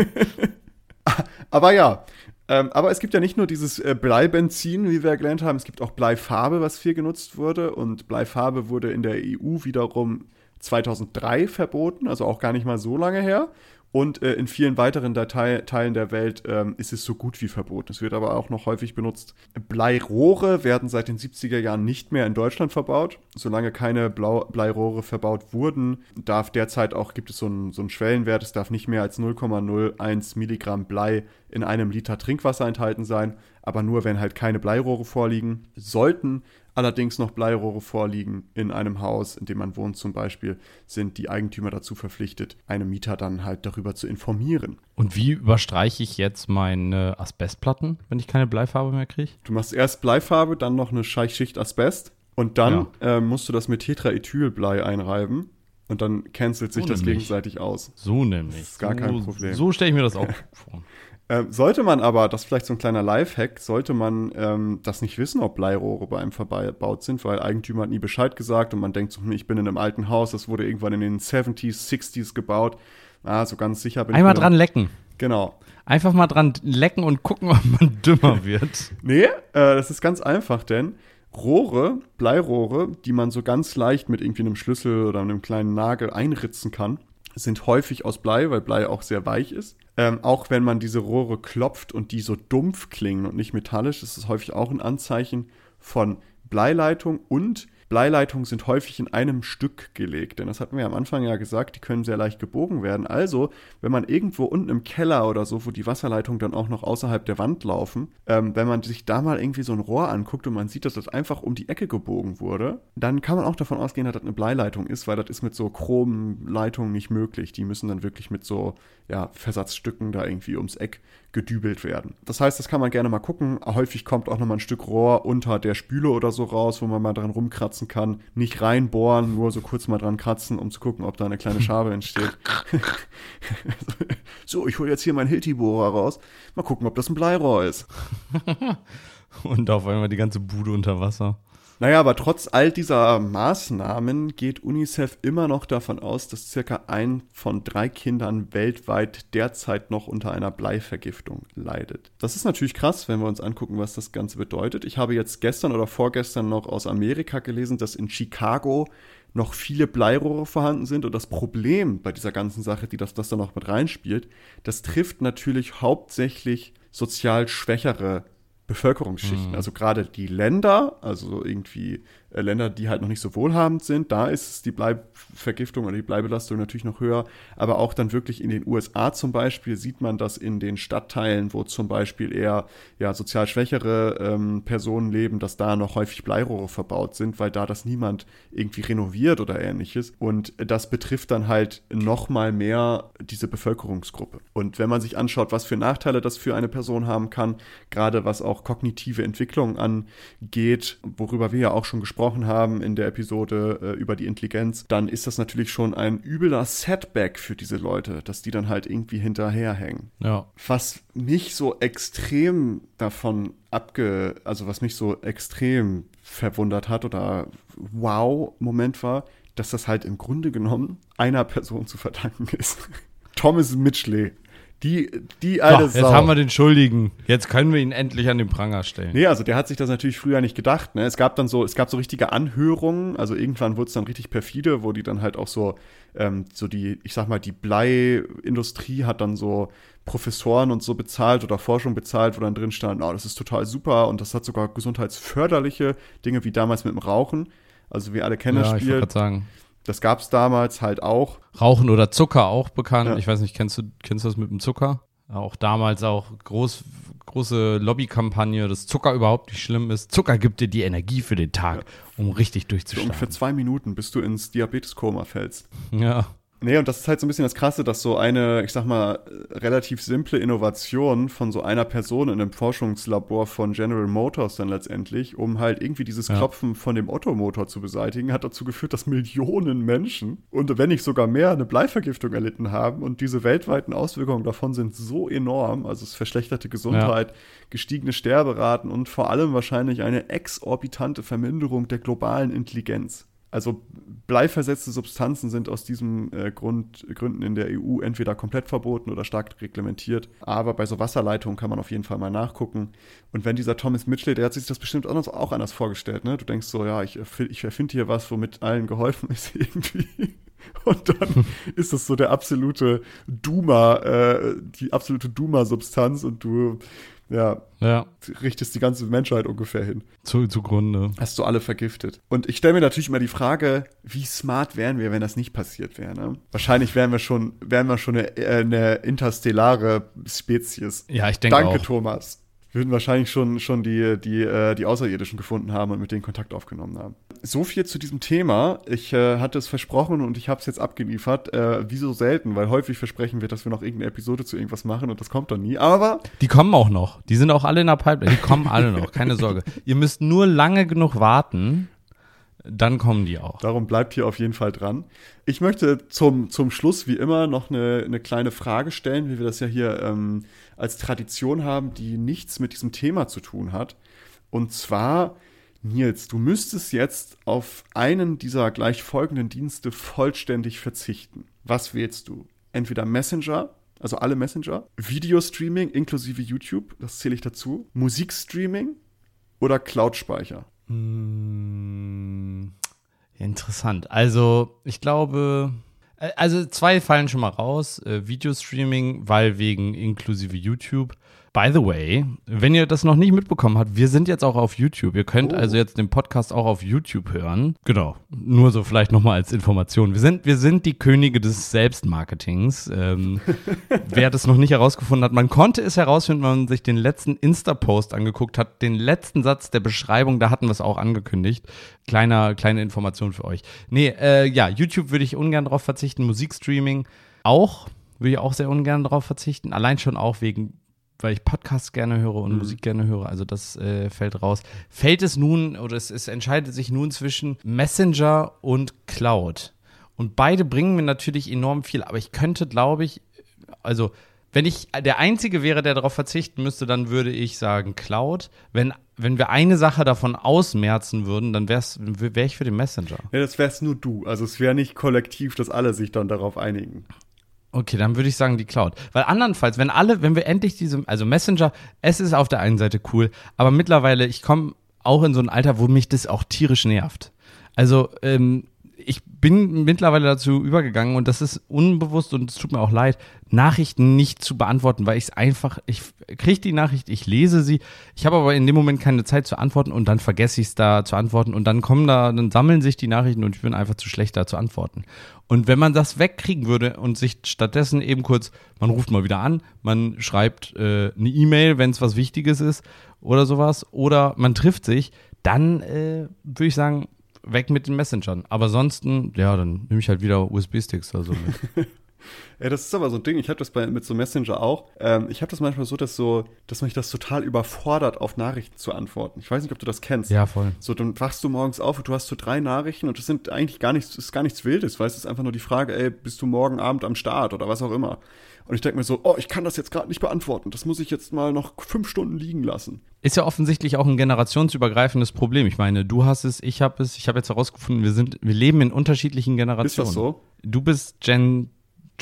Aber ja, ähm, aber es gibt ja nicht nur dieses äh, Bleibenzin, wie wir gelernt haben, es gibt auch Bleifarbe, was viel genutzt wurde. Und Bleifarbe wurde in der EU wiederum 2003 verboten, also auch gar nicht mal so lange her. Und äh, in vielen weiteren Datei Teilen der Welt ähm, ist es so gut wie verboten. Es wird aber auch noch häufig benutzt. Bleirohre werden seit den 70er Jahren nicht mehr in Deutschland verbaut. Solange keine Blau Bleirohre verbaut wurden, darf derzeit auch, gibt es so einen, so einen Schwellenwert, es darf nicht mehr als 0,01 Milligramm Blei in einem Liter Trinkwasser enthalten sein. Aber nur, wenn halt keine Bleirohre vorliegen. Sollten allerdings noch Bleirohre vorliegen in einem Haus, in dem man wohnt zum Beispiel, sind die Eigentümer dazu verpflichtet, einen Mieter dann halt darüber zu informieren. Und wie überstreiche ich jetzt meine Asbestplatten, wenn ich keine Bleifarbe mehr kriege? Du machst erst Bleifarbe, dann noch eine Scheichschicht Asbest und dann ja. äh, musst du das mit Tetraethylblei einreiben. Und dann cancelt sich So das nämlich. gegenseitig aus. So nämlich. ist gar so, kein Problem. So stelle ich mir das auch vor. Ähm, sollte man aber, das ist vielleicht so ein kleiner Lifehack, sollte man ähm, das nicht wissen, ob Bleirohre bei einem verbaut sind, weil Eigentümer hat nie Bescheid gesagt und man denkt so, hm, ich bin in einem alten Haus, das wurde irgendwann in den 70s, 60s gebaut. Ah, so ganz sicher bin Einmal ich. mir dran lecken. Genau. Einfach mal dran lecken und gucken, ob man dümmer wird. Nee, äh, das ist ganz einfach, denn Rohre, Bleirohre, die man so ganz leicht mit irgendwie einem Schlüssel oder einem kleinen Nagel einritzen kann, sind häufig aus Blei, weil Blei auch sehr weich ist. Ähm, auch wenn man diese Rohre klopft und die so dumpf klingen und nicht metallisch, ist es häufig auch ein Anzeichen von Bleileitung und Bleileitungen sind häufig in einem Stück gelegt, denn das hatten wir am Anfang ja gesagt, die können sehr leicht gebogen werden. Also, wenn man irgendwo unten im Keller oder so, wo die Wasserleitungen dann auch noch außerhalb der Wand laufen, ähm, wenn man sich da mal irgendwie so ein Rohr anguckt und man sieht, dass das einfach um die Ecke gebogen wurde, dann kann man auch davon ausgehen, dass das eine Bleileitung ist, weil das ist mit so Chromleitungen nicht möglich. Die müssen dann wirklich mit so ja, Versatzstücken da irgendwie ums Eck gedübelt werden. Das heißt, das kann man gerne mal gucken. Häufig kommt auch nochmal ein Stück Rohr unter der Spüle oder so raus, wo man mal dran rumkratzen kann. Nicht reinbohren, nur so kurz mal dran kratzen, um zu gucken, ob da eine kleine Schabe entsteht. so, ich hole jetzt hier meinen Hilti-Bohrer raus. Mal gucken, ob das ein Bleirohr ist. Und auf einmal die ganze Bude unter Wasser. Naja, aber trotz all dieser Maßnahmen geht UNICEF immer noch davon aus, dass circa ein von drei Kindern weltweit derzeit noch unter einer Bleivergiftung leidet. Das ist natürlich krass, wenn wir uns angucken, was das Ganze bedeutet. Ich habe jetzt gestern oder vorgestern noch aus Amerika gelesen, dass in Chicago noch viele Bleirohre vorhanden sind. Und das Problem bei dieser ganzen Sache, die das, das da noch mit reinspielt, das trifft natürlich hauptsächlich sozial schwächere Bevölkerungsschichten. Also gerade die Länder, also irgendwie Länder, die halt noch nicht so wohlhabend sind, da ist die Bleivergiftung oder die Bleibelastung natürlich noch höher. Aber auch dann wirklich in den USA zum Beispiel sieht man das in den Stadtteilen, wo zum Beispiel eher ja, sozial schwächere ähm, Personen leben, dass da noch häufig Bleirohre verbaut sind, weil da das niemand irgendwie renoviert oder ähnliches. Und das betrifft dann halt noch mal mehr diese Bevölkerungsgruppe. Und wenn man sich anschaut, was für Nachteile das für eine Person haben kann, gerade was auch kognitive Entwicklung angeht, worüber wir ja auch schon gesprochen haben in der Episode äh, über die Intelligenz, dann ist das natürlich schon ein übler Setback für diese Leute, dass die dann halt irgendwie hinterherhängen. Ja. Was mich so extrem davon abge, also was mich so extrem verwundert hat oder wow Moment war, dass das halt im Grunde genommen einer Person zu verdanken ist. Thomas Mitchley. Die, die alte jetzt Sau. haben wir den Schuldigen. Jetzt können wir ihn endlich an den Pranger stellen. Nee, also der hat sich das natürlich früher nicht gedacht. Ne? Es gab dann so, es gab so richtige Anhörungen, also irgendwann wurde es dann richtig perfide, wo die dann halt auch so, ähm, so die, ich sag mal, die Bleiindustrie hat dann so Professoren und so bezahlt oder Forschung bezahlt, wo dann drin stand, oh, das ist total super und das hat sogar gesundheitsförderliche Dinge wie damals mit dem Rauchen. Also wir alle kennen Ja, das ich wollte Spiel. gerade sagen. Das gab es damals halt auch. Rauchen oder Zucker auch bekannt. Ja. Ich weiß nicht, kennst du, kennst du das mit dem Zucker? Auch damals auch groß, große Lobbykampagne, dass Zucker überhaupt nicht schlimm ist. Zucker gibt dir die Energie für den Tag, um richtig So ungefähr durchzustarten. zwei Minuten, bis du ins Diabeteskoma fällst. Ja. Nee, und das ist halt so ein bisschen das Krasse, dass so eine, ich sag mal, relativ simple Innovation von so einer Person in einem Forschungslabor von General Motors dann letztendlich, um halt irgendwie dieses Ja. Klopfen von dem Ottomotor zu beseitigen, hat dazu geführt, dass Millionen Menschen und wenn nicht sogar mehr eine Bleivergiftung erlitten haben und diese weltweiten Auswirkungen davon sind so enorm, also es verschlechterte Gesundheit, gestiegene Sterberaten und vor allem wahrscheinlich eine exorbitante Verminderung der globalen Intelligenz. Also bleiversetzte Substanzen sind aus diesem äh, Grund, Gründen in der EU entweder komplett verboten oder stark reglementiert. Aber bei so Wasserleitungen kann man auf jeden Fall mal nachgucken. Und wenn dieser Thomas Mitchell, der hat sich das bestimmt anders, auch anders vorgestellt, ne? Du denkst so, ja, ich, ich erfinde hier was, womit allen geholfen ist irgendwie. Und dann ist das so der absolute Duma, äh, die absolute Duma-Substanz und du, ja, Ja, richtest die ganze Menschheit ungefähr hin zu, zugrunde. hast du alle vergiftet. Und ich stelle mir natürlich immer die Frage, wie smart wären wir, wenn das nicht passiert wäre. Ne? Wahrscheinlich wären wir schon, wären wir schon eine, äh, eine interstellare Spezies. Ja, ich denke Danke, auch. Thomas. Würden wahrscheinlich schon, schon die, die, äh, die Außerirdischen gefunden haben und mit denen Kontakt aufgenommen haben. So viel zu diesem Thema. Ich äh, hatte es versprochen und ich habe es jetzt abgeliefert. Äh, wie so selten, weil häufig versprechen wir, dass wir noch irgendeine Episode zu irgendwas machen und das kommt dann nie. Aber Die kommen auch noch. Die sind auch alle in der Pipeline. Die kommen alle noch, keine Sorge. Ihr müsst nur lange genug warten. Dann kommen die auch. Darum bleibt hier auf jeden Fall dran. Ich möchte zum, zum Schluss wie immer noch eine, eine kleine Frage stellen, wie wir das ja hier ähm, als Tradition haben, die nichts mit diesem Thema zu tun hat. Und zwar, Nils, du müsstest jetzt auf einen dieser gleich folgenden Dienste vollständig verzichten. Was wählst du? Entweder Messenger, also alle Messenger, Videostreaming inklusive YouTube, das zähle ich dazu, Musikstreaming oder Cloud-Speicher? Hm, interessant. Also, ich glaube, äh, also zwei fallen schon mal raus. Äh, Videostreaming, weil wegen inklusive YouTube. By the way, wenn ihr das noch nicht mitbekommen habt, wir sind jetzt auch auf YouTube. Ihr könnt oh. also jetzt den Podcast auch auf YouTube hören. Genau. Nur so vielleicht nochmal als Information. Wir sind, wir sind die Könige des Selbstmarketings. Ähm, wer das noch nicht herausgefunden hat, man konnte es herausfinden, wenn man sich den letzten Insta-Post angeguckt hat. Den letzten Satz der Beschreibung, da hatten wir es auch angekündigt. Kleiner, kleine Information für euch. Nee, äh, ja, YouTube würde ich ungern drauf verzichten. Musikstreaming auch würde ich auch sehr ungern darauf verzichten. Allein schon auch wegen weil ich Podcasts gerne höre und mhm. Musik gerne höre. Also das äh, fällt raus. Fällt es nun, oder es, es entscheidet sich nun zwischen Messenger und Cloud. Und beide bringen mir natürlich enorm viel, aber ich könnte, glaube ich, also wenn ich der Einzige wäre, der darauf verzichten müsste, dann würde ich sagen Cloud. Wenn, wenn wir eine Sache davon ausmerzen würden, dann wäre wär ich für den Messenger. Ja, das wär's nur du. Also es wäre nicht kollektiv, dass alle sich dann darauf einigen. Okay, dann würde ich sagen die Cloud. Weil andernfalls, wenn alle, wenn wir endlich diese, also Messenger, es ist auf der einen Seite cool, aber mittlerweile, ich komme auch in so ein Alter, wo mich das auch tierisch nervt. Also, ähm, ich bin mittlerweile dazu übergegangen und das ist unbewusst und es tut mir auch leid, Nachrichten nicht zu beantworten, weil ich es einfach, ich kriege die Nachricht, ich lese sie, ich habe aber in dem Moment keine Zeit zu antworten und dann vergesse ich es da zu antworten und dann kommen da, dann sammeln sich die Nachrichten und ich bin einfach zu schlecht da zu antworten. Und wenn man das wegkriegen würde und sich stattdessen eben kurz, man ruft mal wieder an, man schreibt äh, eine E-Mail, wenn es was Wichtiges ist oder sowas, oder man trifft sich, dann äh, würde ich sagen, weg mit den Messengern. Aber ansonsten, ja, dann nehme ich halt wieder USB-Sticks oder so mit. Ja, das ist aber so ein Ding, ich habe das bei, mit so Messenger auch. Ähm, ich habe das manchmal so, dass so, dass mich das total überfordert, auf Nachrichten zu antworten. Ich weiß nicht, ob du das kennst. Ja, voll. So, dann wachst du morgens auf und du hast so drei Nachrichten und das sind eigentlich gar nichts, ist gar nichts Wildes, weißt du, es ist einfach nur die Frage, ey, bist du morgen Abend am Start oder was auch immer. Und ich denke mir so, oh, ich kann das jetzt gerade nicht beantworten. Das muss ich jetzt mal noch fünf Stunden liegen lassen. Ist ja offensichtlich auch ein generationsübergreifendes Problem. Ich meine, du hast es, ich habe es, ich habe jetzt herausgefunden, wir sind, wir leben in unterschiedlichen Generationen. Ist das so? Du bist Gen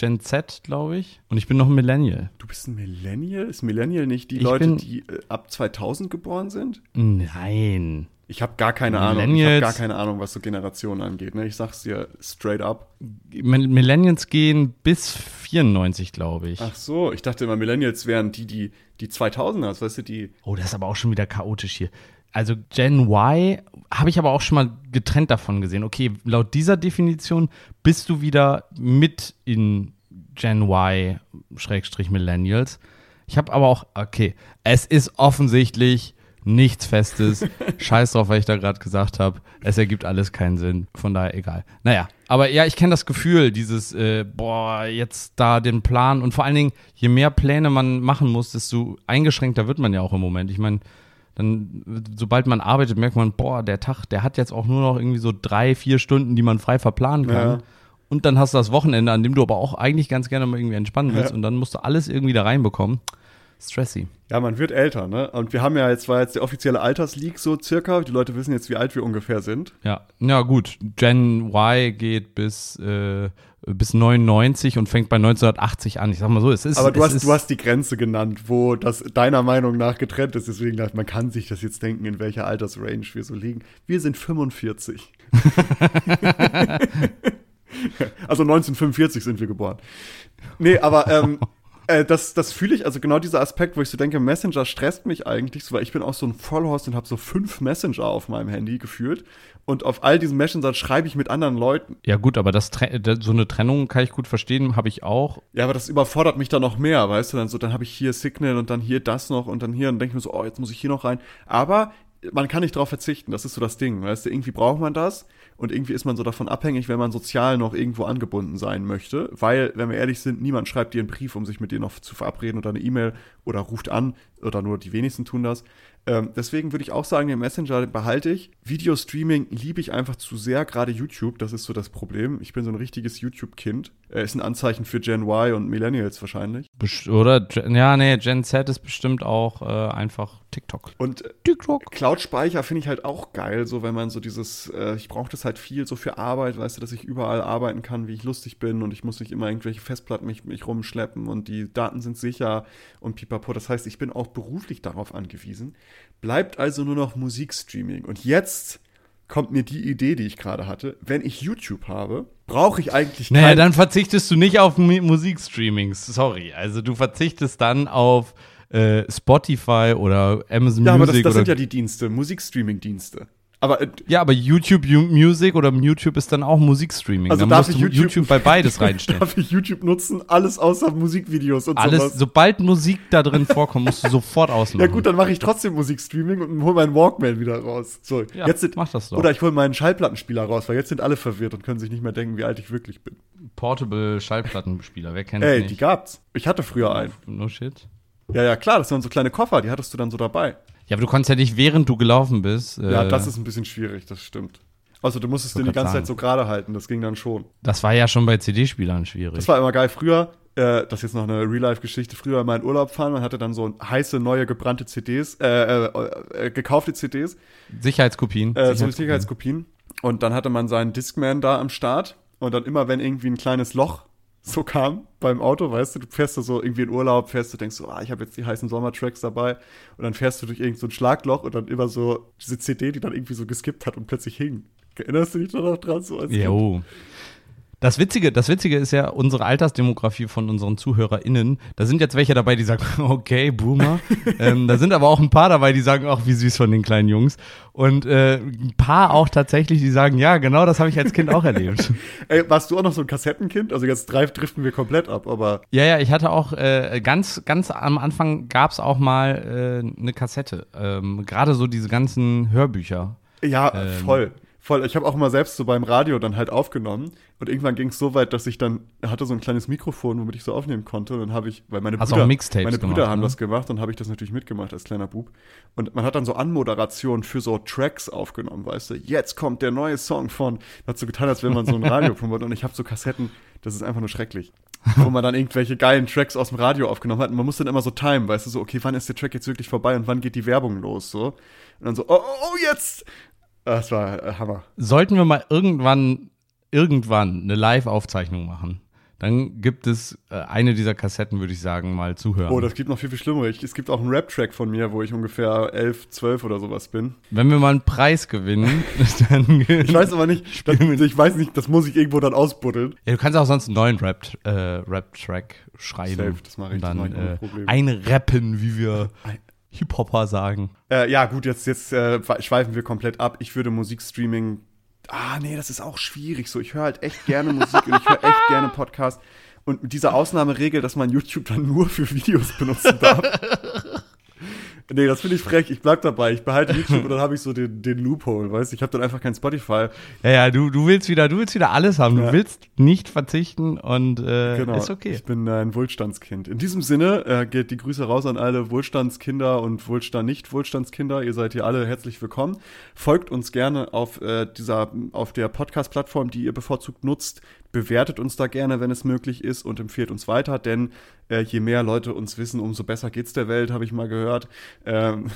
Gen Z, glaube ich. Und ich bin noch ein Millennial. Du bist ein Millennial? Ist Millennial nicht die ich Leute, die äh, ab 2000 geboren sind? Nein. Ich habe gar keine Ahnung. Ich habe gar keine Ahnung, was so Generationen angeht. Ne? Ich sag's dir straight up. Millennials gehen bis 94, glaube ich. Ach so, ich dachte immer, Millennials wären die, die die 2000er, weißt du, die. Oh, das ist aber auch schon wieder chaotisch hier. Also Gen Y habe ich aber auch schon mal getrennt davon gesehen. Okay, laut dieser Definition bist du wieder mit in Gen Y Schrägstrich Millennials. Ich habe aber auch, okay, es ist offensichtlich nichts Festes. Scheiß drauf, was ich da gerade gesagt habe. Es ergibt alles keinen Sinn. Von daher egal. Naja, aber ja, ich kenne das Gefühl, dieses, äh, boah, jetzt da den Plan und vor allen Dingen, je mehr Pläne man machen muss, desto eingeschränkter wird man ja auch im Moment. Ich meine, dann, sobald man arbeitet, merkt man, boah, der Tag, der hat jetzt auch nur noch irgendwie so drei, vier Stunden, die man frei verplanen kann. Ja. Und dann hast du das Wochenende, an dem du aber auch eigentlich ganz gerne mal irgendwie entspannen willst ja. und dann musst du alles irgendwie da reinbekommen. Stressy. Ja, man wird älter, ne? Und wir haben ja jetzt, war jetzt der offizielle Altersleak so circa. Die Leute wissen jetzt, wie alt wir ungefähr sind. Ja, ja gut. Gen Y geht bis, äh, bis 99 und fängt bei 1980 an. Ich sag mal so, es ist. Aber du, hast, du hast die Grenze genannt, wo das deiner Meinung nach getrennt ist. Deswegen dachte man kann sich das jetzt denken, in welcher Altersrange wir so liegen. Wir sind 45. also 1945 sind wir geboren. Nee, aber ähm, äh, das, das fühle ich, also genau dieser Aspekt, wo ich so denke, Messenger stresst mich eigentlich so, weil ich bin auch so ein Vollhorst und habe so fünf Messenger auf meinem Handy gefühlt. Und auf all diesen Messengern schreibe ich mit anderen Leuten. Ja, gut, aber das, so eine Trennung kann ich gut verstehen, habe ich auch. Ja, aber das überfordert mich dann noch mehr, weißt du? Dann so, dann habe ich hier Signal und dann hier das noch und dann hier und denke mir so, oh, jetzt muss ich hier noch rein. Aber man kann nicht darauf verzichten, das ist so das Ding, weißt du? Irgendwie braucht man das und irgendwie ist man so davon abhängig, wenn man sozial noch irgendwo angebunden sein möchte. Weil, wenn wir ehrlich sind, niemand schreibt dir einen Brief, um sich mit dir noch zu verabreden oder eine E-Mail oder ruft an oder nur die wenigsten tun das. Ähm, deswegen würde ich auch sagen, den Messenger behalte ich. Videostreaming liebe ich einfach zu sehr, gerade YouTube, das ist so das Problem. Ich bin so ein richtiges YouTube-Kind. Äh, ist ein Anzeichen für Gen Y und Millennials wahrscheinlich. Best oder, ja, nee, Gen Z ist bestimmt auch äh, einfach TikTok. Und äh, TikTok. Cloud-Speicher finde ich halt auch geil, so wenn man so dieses, äh, ich brauche das halt viel so für Arbeit, weißt du, dass ich überall arbeiten kann, wie ich lustig bin und ich muss nicht immer irgendwelche Festplatten mich, mich rumschleppen und die Daten sind sicher und pipapo. Das heißt, ich bin auch beruflich darauf angewiesen. Bleibt also nur noch Musikstreaming. Und jetzt kommt mir die Idee, die ich gerade hatte. Wenn ich YouTube habe, brauche ich eigentlich Naja, dann verzichtest du nicht auf Musikstreamings. Sorry. Also du verzichtest dann auf äh, Spotify oder Amazon ja, Music. aber das, das sind ja die Dienste, Musikstreaming-Dienste. Aber äh, ja, aber YouTube Music oder YouTube ist dann auch Musikstreaming. Also dann darf ich YouTube- YouTube bei beides reinstellen. darf ich YouTube nutzen? Alles außer Musikvideos und Alles, sowas. sobald Musik da drin vorkommt, musst du sofort ausmachen. Ja gut, dann mache ich trotzdem Musikstreaming und hole meinen Walkman wieder raus. So, Ja, jetzt sind, mach das doch. Oder ich hole meinen Schallplattenspieler raus, weil jetzt sind alle verwirrt und können sich nicht mehr denken, wie alt ich wirklich bin. Portable Schallplattenspieler, wer kennt Ey, nicht? die gab's. Ich hatte früher einen. no shit. Ja, ja, klar, das waren so kleine Koffer, die hattest du dann so dabei. Ja, aber du konntest ja nicht, während du gelaufen bist. Ja, äh, das ist ein bisschen schwierig, das stimmt. Also du musstest den die ganze grad Zeit so gerade halten, das ging dann schon. das war ja schon bei CD-Spielern schwierig. Das war immer geil. Früher, äh, das ist jetzt noch eine Real-Life-Geschichte, früher mal in Urlaub fahren, man hatte dann so heiße, neue, gebrannte CDs, äh, äh, äh, gekaufte CDs, Sicherheitskopien. äh, so Sicherheitskopien. Und dann hatte man seinen Discman da am Start und dann immer, wenn irgendwie ein kleines Loch so kam beim Auto, weißt du, du fährst du so irgendwie in Urlaub, fährst du, denkst so, ah, ich habe jetzt die heißen Sommertracks dabei und dann fährst du durch irgend so ein Schlagloch und dann immer so diese CD, die dann irgendwie so geskippt hat und plötzlich hing. Erinnerst du dich da noch dran? So als Kind? Das Witzige, das Witzige ist ja unsere Altersdemografie von unseren ZuhörerInnen. Da sind jetzt welche dabei, die sagen, okay, Boomer. ähm, da sind aber auch ein paar dabei, die sagen, ach, wie süß von den kleinen Jungs. Und äh, ein paar auch tatsächlich, die sagen, ja, genau das habe ich als Kind auch erlebt. Ey, warst du auch noch so ein Kassettenkind? Also jetzt drei driften wir komplett ab, aber Ja, ja, ich hatte auch äh, ganz, ganz am Anfang gab es auch mal äh, eine Kassette. Ähm, Gerade so diese ganzen Hörbücher. ja, Ähm. voll. Voll. Ich habe auch mal selbst so beim Radio dann halt aufgenommen und irgendwann ging es so weit, dass ich dann hatte so ein kleines Mikrofon, womit ich so aufnehmen konnte und dann habe ich, weil meine Hast Brüder, meine Brüder gemacht, haben ne? das gemacht und habe ich das natürlich mitgemacht als kleiner Bub und man hat dann so Anmoderationen für so Tracks aufgenommen, weißt du, jetzt kommt der neue Song von, hat so getan, als wenn man so ein Radio promotet und ich habe so Kassetten, das ist einfach nur schrecklich. Wo man dann irgendwelche geilen Tracks aus dem Radio aufgenommen hat. Und man muss dann immer so timen, weißt du, so, okay, wann ist der Track jetzt wirklich vorbei und wann geht die Werbung los, so. Und dann so, oh, oh, oh jetzt! Das war äh, Hammer. Sollten wir mal irgendwann, irgendwann eine Live-Aufzeichnung machen, dann gibt es äh, eine dieser Kassetten, würde ich sagen, mal zuhören. Oh, das gibt noch viel, viel schlimmer. Ich, es gibt auch einen Rap-Track von mir, wo ich ungefähr 11, 12 oder sowas bin. Wenn wir mal einen Preis gewinnen, dann. Ich weiß aber nicht, das, ich weiß nicht, das muss ich irgendwo dann ausbuddeln. Ja, du kannst auch sonst einen neuen Rap, äh, Rap-Track schreiben. Safe, das mache ich, Und das mach dann ich äh, einrappen, wie wir Hip-Hopper sagen. Äh, ja, gut, jetzt, jetzt äh, schweifen wir komplett ab. Ich würde Musikstreaming. Ah, nee, das ist auch schwierig. So, ich höre halt echt gerne Musik und ich höre echt gerne Podcasts. Und mit dieser Ausnahmeregel, dass man YouTube dann nur für Videos benutzen darf. nee, das finde ich frech. Ich bleib dabei. Ich behalte YouTube und dann habe ich so den, den Loophole, weißt du? Ich habe dann einfach kein Spotify. Ja, ja, du, du willst wieder, du willst wieder alles haben. Ja. Du willst nicht verzichten und äh, Genau. ist okay. Ich bin ein Wohlstandskind. In diesem Sinne äh, geht die Grüße raus an alle Wohlstandskinder und Wohlstand nicht Wohlstandskinder. Ihr seid hier alle herzlich willkommen. Folgt uns gerne auf äh, dieser auf der Podcast Plattform, die ihr bevorzugt nutzt. Bewertet uns da gerne, wenn es möglich ist und empfiehlt uns weiter, denn äh, je mehr Leute uns wissen, umso besser geht's der Welt, habe ich mal gehört. Ähm,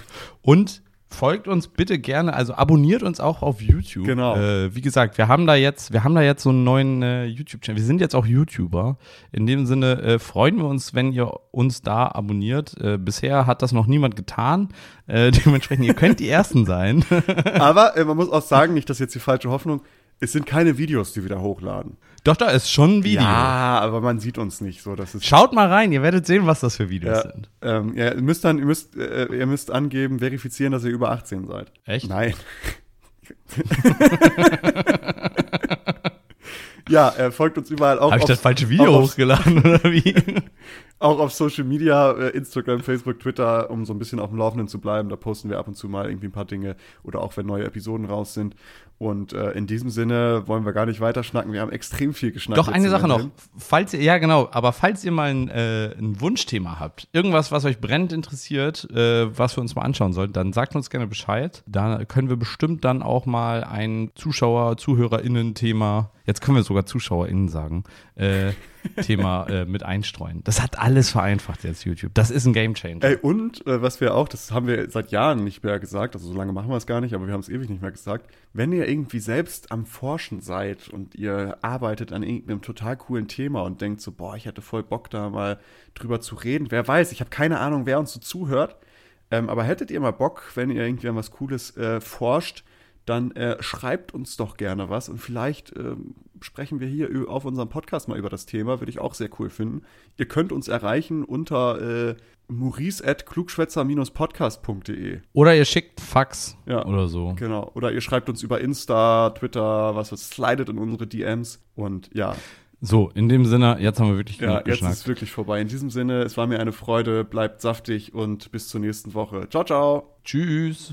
Und folgt uns bitte gerne, also abonniert uns auch auf YouTube. Genau. Äh, wie gesagt, wir haben da jetzt, wir haben da jetzt so einen neuen äh, YouTube-Channel. Wir sind jetzt auch YouTuber. In dem Sinne äh, freuen wir uns, wenn ihr uns da abonniert. Äh, bisher hat das noch niemand getan. Äh, dementsprechend, ihr könnt die Ersten sein. aber äh, man muss auch sagen, nicht, dass jetzt die falsche Hoffnung. Es sind keine Videos, die wir da hochladen. Doch, da ist schon ein Video. Ja, aber man sieht uns nicht so. Das ist Schaut mal rein, ihr werdet sehen, was das für Videos Ja, sind. ähm, ja, ihr müsst dann, ihr müsst, äh, ihr müsst angeben, verifizieren, dass ihr über 18 seid. Echt? Nein. ja, äh, folgt uns überall auch. Habe ich das falsche Video hochgeladen oder wie? auch auf Social Media, äh, Instagram, Facebook, Twitter, um so ein bisschen auf dem Laufenden zu bleiben. Da posten wir ab und zu mal irgendwie ein paar Dinge oder auch wenn neue Episoden raus sind. Und äh, in diesem Sinne wollen wir gar nicht weiter schnacken. Wir haben extrem viel geschnackt. Doch, eine Sache noch. Falls ihr, ja, genau, aber falls ihr mal ein, äh, ein Wunschthema habt, irgendwas, was euch brennend interessiert, äh, was wir uns mal anschauen sollten, dann sagt uns gerne Bescheid. Da können wir bestimmt dann auch mal ein Zuschauer-, ZuhörerInnen-Thema, jetzt können wir sogar ZuschauerInnen sagen, äh, Thema äh, mit einstreuen. Das hat alles vereinfacht jetzt YouTube. Das ist ein Gamechanger. Ey, und äh, was wir auch, das haben wir seit Jahren nicht mehr gesagt, also so lange machen wir es gar nicht, aber wir haben es ewig nicht mehr gesagt. Wenn ihr irgendwie selbst am Forschen seid und ihr arbeitet an irgendeinem total coolen Thema und denkt so, boah, ich hätte voll Bock da mal drüber zu reden. Wer weiß, ich habe keine Ahnung, wer uns so zuhört. Ähm, aber hättet ihr mal Bock, wenn ihr irgendwie an was Cooles äh, forscht, dann äh, schreibt uns doch gerne was und vielleicht äh, sprechen wir hier auf unserem Podcast mal über das Thema, würde ich auch sehr cool finden. Ihr könnt uns erreichen unter äh, maurice.klugschwätzer-podcast.de. Oder ihr schickt Fax ja, oder so. Genau. Oder ihr schreibt uns über Insta, Twitter, was was, slidet in unsere DMs und ja. So, in dem Sinne, jetzt haben wir wirklich Ja, jetzt ist es wirklich vorbei. In diesem Sinne, es war mir eine Freude, bleibt saftig und bis zur nächsten Woche. Ciao, ciao. Tschüss.